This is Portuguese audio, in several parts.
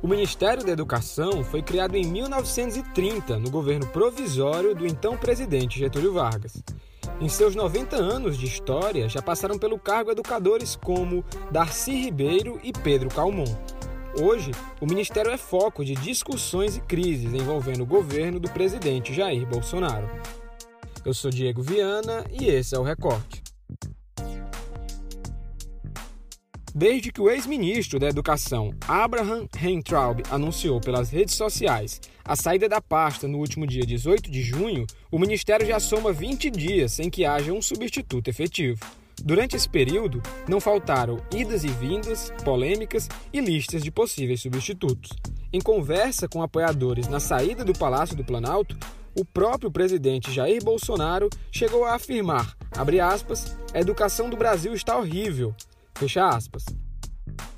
O Ministério da Educação foi criado em 1930, no governo provisório do então presidente Getúlio Vargas. Em seus 90 anos de história, já passaram pelo cargo educadores como Darcy Ribeiro e Pedro Calmon. Hoje, o Ministério é foco de discussões e crises envolvendo o governo do presidente Jair Bolsonaro. Eu sou Diego Viana e esse é o Recorte. Desde que o ex-ministro da Educação, Abraham Heintraub, anunciou pelas redes sociais a saída da pasta no último dia 18 de junho, o Ministério já soma 20 dias sem que haja um substituto efetivo. Durante esse período, não faltaram idas e vindas, polêmicas e listas de possíveis substitutos. Em conversa com apoiadores na saída do Palácio do Planalto, o próprio presidente Jair Bolsonaro chegou a afirmar, aspas, a educação do Brasil está horrível, Fecha aspas.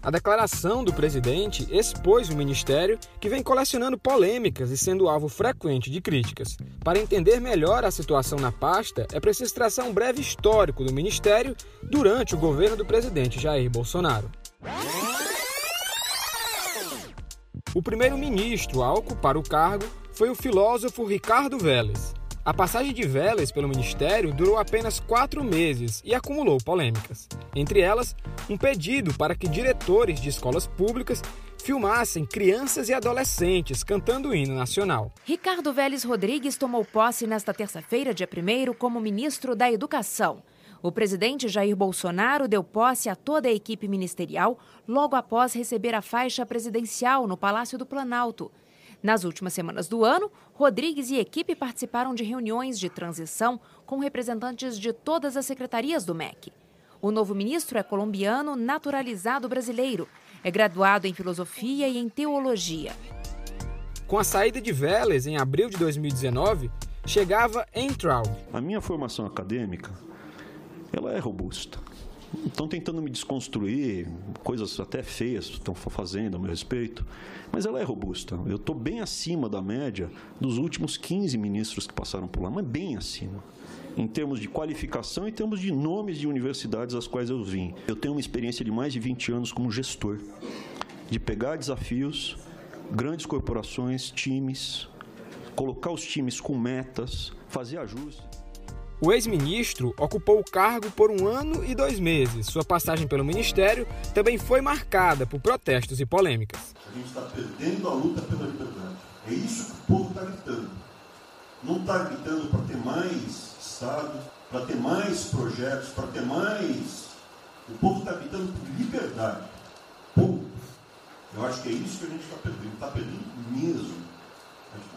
A declaração do presidente expôs o ministério, que vem colecionando polêmicas e sendo alvo frequente de críticas. Para entender melhor a situação na pasta, é preciso traçar um breve histórico do ministério durante o governo do presidente Jair Bolsonaro. O primeiro ministro a ocupar o cargo foi o filósofo Ricardo Vélez. A passagem de Vélez pelo ministério durou apenas quatro meses e acumulou polêmicas. Entre elas, um pedido para que diretores de escolas públicas filmassem crianças e adolescentes cantando o hino nacional. Ricardo Vélez Rodrigues tomou posse nesta terça-feira, dia 1 como ministro da Educação. O presidente Jair Bolsonaro deu posse a toda a equipe ministerial logo após receber a faixa presidencial no Palácio do Planalto. Nas últimas semanas do ano, Rodrigues e equipe participaram de reuniões de transição com representantes de todas as secretarias do MEC. O novo ministro é colombiano naturalizado brasileiro. É graduado em filosofia e em teologia. Com a saída de Vélez em abril de 2019, chegava Entraub. A minha formação acadêmica, ela é robusta. Estão tentando me desconstruir, coisas até feias estão fazendo a meu respeito, mas ela é robusta. Eu estou bem acima da média dos últimos 15 ministros que passaram por lá, mas bem acima. Em termos de qualificação e em termos de nomes de universidades às quais eu vim. Eu tenho uma experiência de mais de 20 anos como gestor, de pegar desafios, grandes corporações, times, colocar os times com metas, fazer ajustes. O ex-ministro ocupou o cargo por um ano e dois meses. Sua passagem pelo ministério também foi marcada por protestos e polêmicas. A gente está perdendo a luta pela liberdade. É isso que o povo está gritando. Não está gritando para ter mais Estado, para ter mais projetos, para ter mais. O povo está gritando por liberdade. Ponto. Eu acho que é isso que a gente está perdendo. Está perdendo mesmo.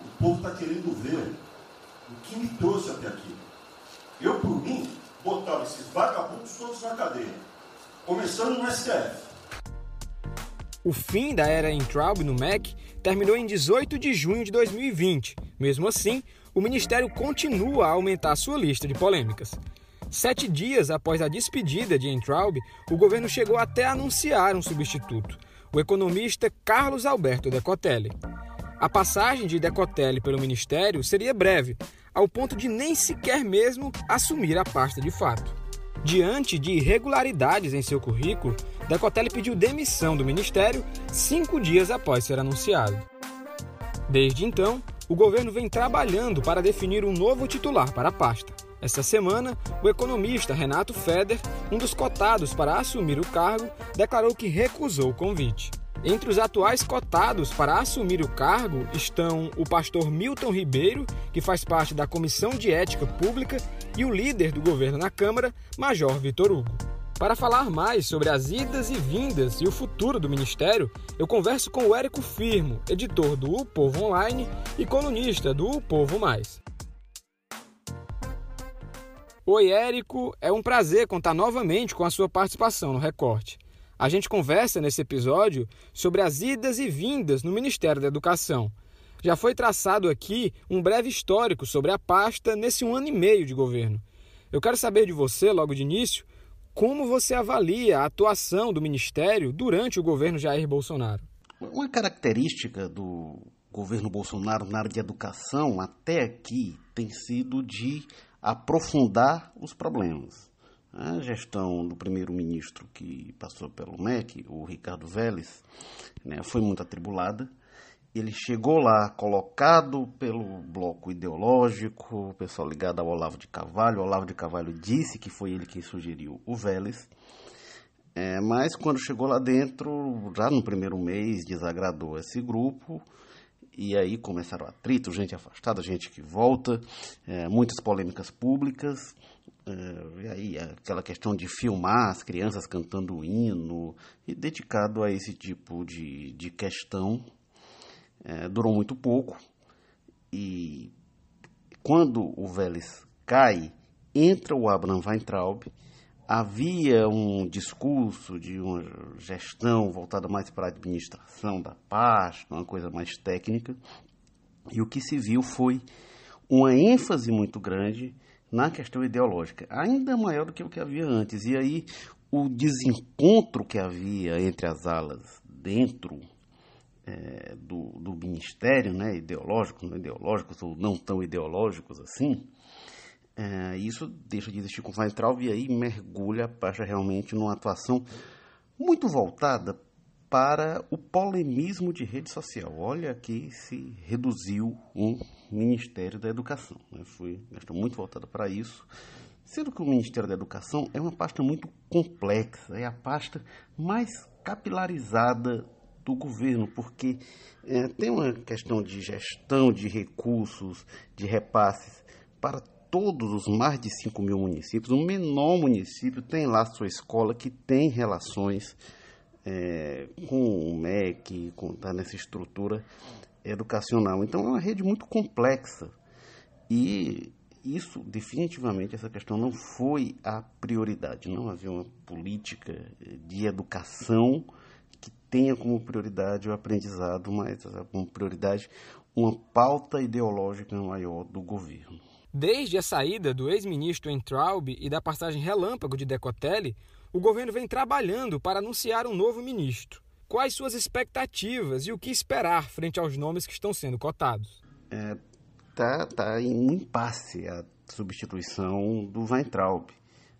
O povo está querendo ver o que me trouxe até aqui. Eu, por mim, botava esses vagabundos todos na cadeia. Começando no STF. O fim da era Entraub no MEC terminou em 18 de junho de 2020. Mesmo assim, o Ministério continua a aumentar sua lista de polêmicas. Sete dias após a despedida de Entraub, o governo chegou até a anunciar um substituto, o economista Carlos Alberto Decotelli. A passagem de Decotelli pelo Ministério seria breve, ao ponto de nem sequer mesmo assumir a pasta de fato. Diante de irregularidades em seu currículo, Decotelli pediu demissão do ministério cinco dias após ser anunciado. Desde então, o governo vem trabalhando para definir um novo titular para a pasta. Esta semana, o economista Renato Feder, um dos cotados para assumir o cargo, declarou que recusou o convite. Entre os atuais cotados para assumir o cargo estão o pastor Milton Ribeiro, que faz parte da Comissão de Ética Pública, e o líder do governo na Câmara, Major Vitor Hugo. Para falar mais sobre as idas e vindas e o futuro do ministério, eu converso com o Érico Firmo, editor do O Povo Online e colunista do O Povo Mais. Oi, Érico, é um prazer contar novamente com a sua participação no Recorte. A gente conversa nesse episódio sobre as idas e vindas no Ministério da Educação. Já foi traçado aqui um breve histórico sobre a pasta nesse um ano e meio de governo. Eu quero saber de você, logo de início, como você avalia a atuação do Ministério durante o governo Jair Bolsonaro. Uma característica do governo Bolsonaro na área de educação até aqui tem sido de aprofundar os problemas A gestão do primeiro-ministro que passou pelo MEC, o Ricardo Vélez, né, foi muito atribulada. Ele chegou lá colocado pelo bloco ideológico, o pessoal ligado ao Olavo de Carvalho. O Olavo de Carvalho disse que foi ele quem sugeriu o Vélez. É, mas quando chegou lá dentro, já no primeiro mês, desagradou esse grupo. E aí começaram atritos, gente afastada, gente que volta, é, muitas polêmicas públicas. É, e aí aquela questão de filmar as crianças cantando o hino, e dedicado a esse tipo de, de questão, é, durou muito pouco. E quando o Vélez cai, entra o Abraham Weintraub, havia um discurso de uma gestão voltada mais para a administração da pasta, uma coisa mais técnica, e o que se viu foi uma ênfase muito grande na questão ideológica, ainda maior do que o que havia antes. E aí o desencontro que havia entre as alas dentro é, do, do ministério, né, ideológicos, não ideológicos ou não tão ideológicos assim, é, isso deixa de existir com o Weintraub e aí mergulha a Pacha realmente numa atuação muito voltada para o polemismo de rede social. Olha que se reduziu um Ministério da Educação. Né? Foi questão muito voltada para isso, sendo que o Ministério da Educação é uma pasta muito complexa, é a pasta mais capilarizada do governo, porque é, tem uma questão de gestão de recursos, de repasses para todos os mais de 5 mil municípios, o menor município tem lá sua escola que tem relações é, com o MEC, com, tá nessa estrutura educacional. Então é uma rede muito complexa e isso definitivamente essa questão não foi a prioridade. Não havia uma política de educação que tenha como prioridade o aprendizado, mas como prioridade uma pauta ideológica maior do governo. Desde a saída do ex-ministro Entraub e da passagem relâmpago de Decotelli, o governo vem trabalhando para anunciar um novo ministro. Quais suas expectativas e o que esperar frente aos nomes que estão sendo cotados? É, tá, tá em um impasse a substituição do Weintraub.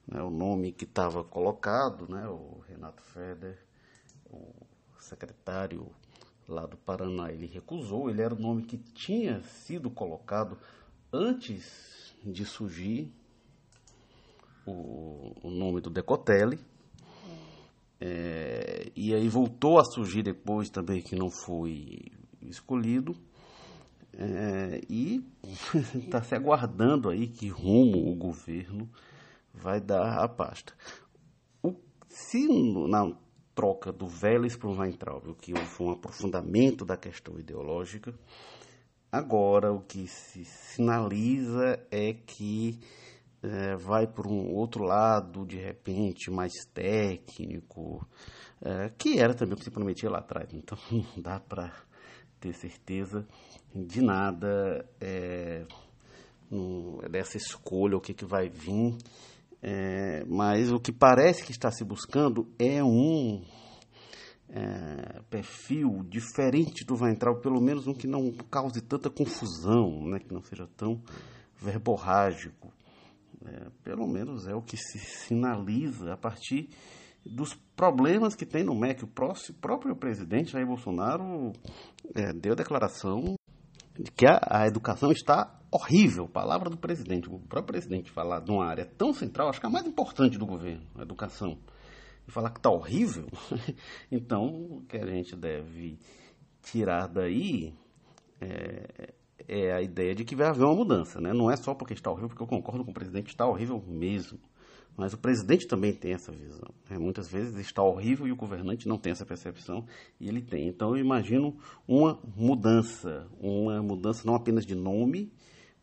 Né, o nome que estava colocado, né, o Renato Feder, o secretário lá do Paraná, ele recusou. Ele era o nome que tinha sido colocado antes de surgir o, o nome do Decotelli. É, e aí voltou a surgir depois também que não foi escolhido. É, e está se aguardando aí que rumo o governo vai dar à pasta. O, se na troca do Vélez para o Weintraub, o que foi um aprofundamento da questão ideológica, Agora, o que se sinaliza é que é, vai por um outro lado, de repente, mais técnico, é, que era também o que se prometia lá atrás. Então, não dá para ter certeza de nada é, dessa escolha, o que, que vai vir. Mas o que parece que está se buscando é um é, perfil diferente do Weintraub, pelo menos um que não cause tanta confusão, né, que não seja tão verborrágico. É, pelo menos é o que se sinaliza a partir dos problemas que tem no MEC. O próximo, próprio presidente Jair Bolsonaro é, deu declaração de que a, a, educação está horrível. Palavra do presidente. O próprio presidente falar de uma área tão central, acho que é a mais importante do governo, a educação e falar que está horrível, então o que a gente deve tirar daí é, é, a ideia de que vai haver uma mudança. Né? Não é só porque está horrível, porque eu concordo com o presidente, está horrível mesmo. Mas o presidente também tem essa visão. Né? Muitas vezes está horrível e o governante não tem essa percepção e ele tem. Então eu imagino uma mudança, uma mudança não apenas de nome,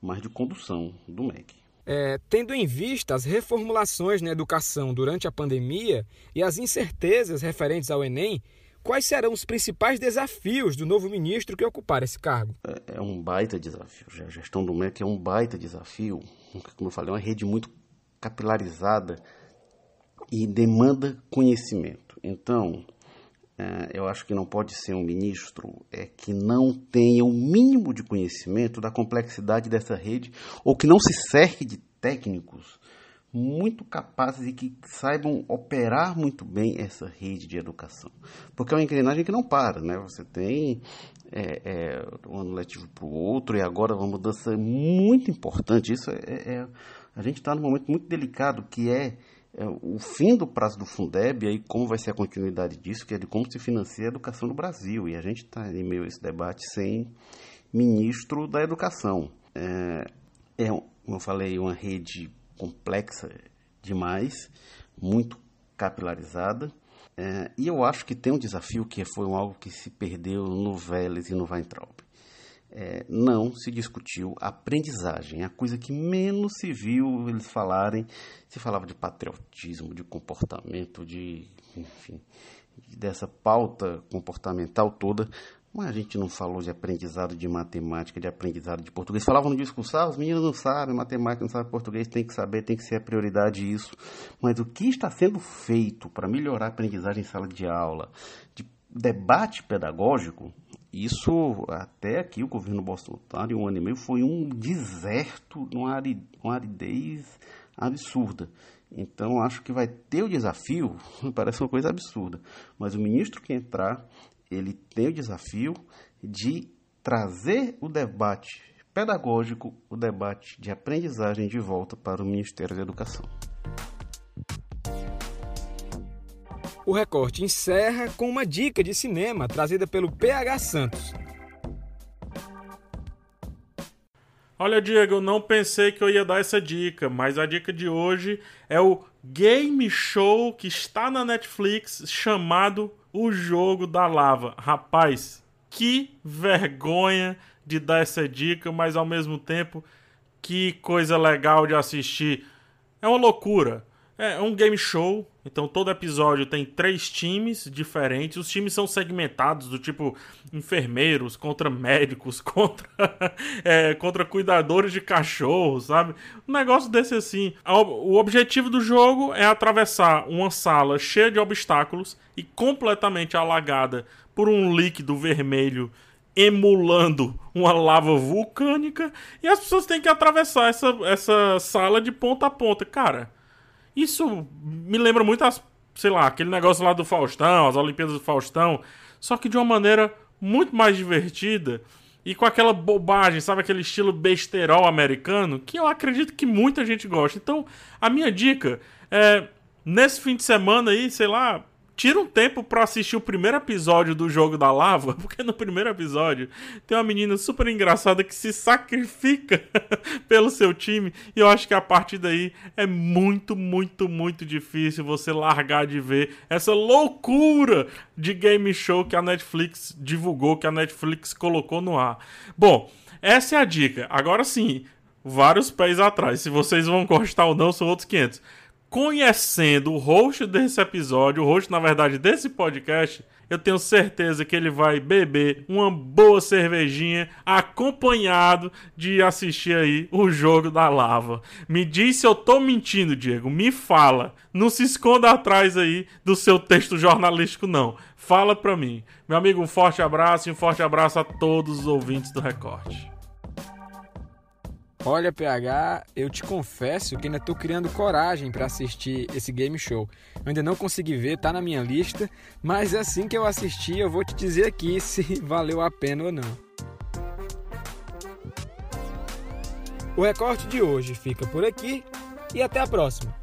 mas de condução do MEC. É, tendo em vista as reformulações na educação durante a pandemia e as incertezas referentes ao Enem, quais serão os principais desafios do novo ministro que ocupar esse cargo? É, é um baita desafio. A gestão do MEC é um baita desafio. Como eu falei, é uma rede muito capilarizada e demanda conhecimento. Então, eu acho que não pode ser um ministro é, que não tenha o mínimo de conhecimento da complexidade dessa rede ou que não se cerque de técnicos muito capazes e que saibam operar muito bem essa rede de educação. Porque é uma engrenagem que não para, né? Você tem é, é, um ano letivo para o outro e agora uma mudança muito importante. Isso é, é a gente está num momento muito delicado que é, é, o fim do prazo do Fundeb e como vai ser a continuidade disso, que é de como se financia a educação no Brasil. E a gente está em meio a esse debate sem ministro da educação. É, é como eu falei, uma rede complexa demais, muito capilarizada. É, e eu acho que tem um desafio que foi algo que se perdeu no Vélez e no Weintraub. É, não se discutiu aprendizagem, a coisa que menos se viu eles falarem. Se falava de patriotismo, de comportamento, de, enfim, dessa pauta comportamental toda, mas a gente não falou de aprendizado de matemática, de aprendizado de português. Falavam no discurso, ah, os meninos não sabem matemática, não sabem português, tem que saber, tem que ser a prioridade isso. Mas o que está sendo feito para melhorar a aprendizagem em sala de aula, de debate pedagógico, isso até aqui o governo Bolsonaro, um ano e meio, foi um deserto, uma aridez absurda. Então acho que vai ter o desafio, parece uma coisa absurda, mas o ministro que entrar ele tem o desafio de trazer o debate pedagógico, o debate de aprendizagem de volta para o Ministério da Educação. O recorte encerra com uma dica de cinema trazida pelo PH Santos. Olha, Diego, eu não pensei que eu ia dar essa dica, mas a dica de hoje é o game show que está na Netflix chamado o jogo da lava. Rapaz, que vergonha de dar essa dica, mas ao mesmo tempo, que coisa legal de assistir. É uma loucura. É um game show, então todo episódio tem três times diferentes. Os times são segmentados do tipo enfermeiros contra médicos, contra, é, contra cuidadores de cachorros, sabe? Um negócio desse assim. O objetivo do jogo é atravessar uma sala cheia de obstáculos e completamente alagada por um líquido vermelho emulando uma lava vulcânica e as pessoas têm que atravessar essa, essa sala de ponta a ponta. Cara isso me lembra muito as, sei lá, aquele negócio lá do Faustão, as Olimpíadas do Faustão, só que de uma maneira muito mais divertida e com aquela bobagem, sabe, aquele estilo besterol americano, que eu acredito que muita gente gosta. Então, a minha dica é nesse fim de semana aí, sei lá, tira um tempo para assistir o primeiro episódio do Jogo da Lava, porque no primeiro episódio tem uma menina super engraçada que se sacrifica pelo seu time, e eu acho que a partir daí é muito, muito, muito difícil você largar de ver essa loucura de game show que a Netflix divulgou, que a Netflix colocou no ar. Bom, essa é a dica. Agora sim, vários pés atrás. Se vocês vão gostar ou não, são outros 500 conhecendo o host desse episódio, o host, na verdade, desse podcast, eu tenho certeza que ele vai beber uma boa cervejinha acompanhado de assistir aí o jogo da lava. Me diz se eu tô mentindo, Diego. Me fala. Não se esconda atrás aí do seu texto jornalístico, não. Fala pra mim. Meu amigo, um forte abraço e um forte abraço a todos os ouvintes do Recorte. Olha, PH, eu te confesso que ainda estou criando coragem para assistir esse game show. Eu ainda não consegui ver, tá na minha lista, mas assim que eu assistir, eu vou te dizer aqui se valeu a pena ou não. O recorte de hoje fica por aqui e até a próxima.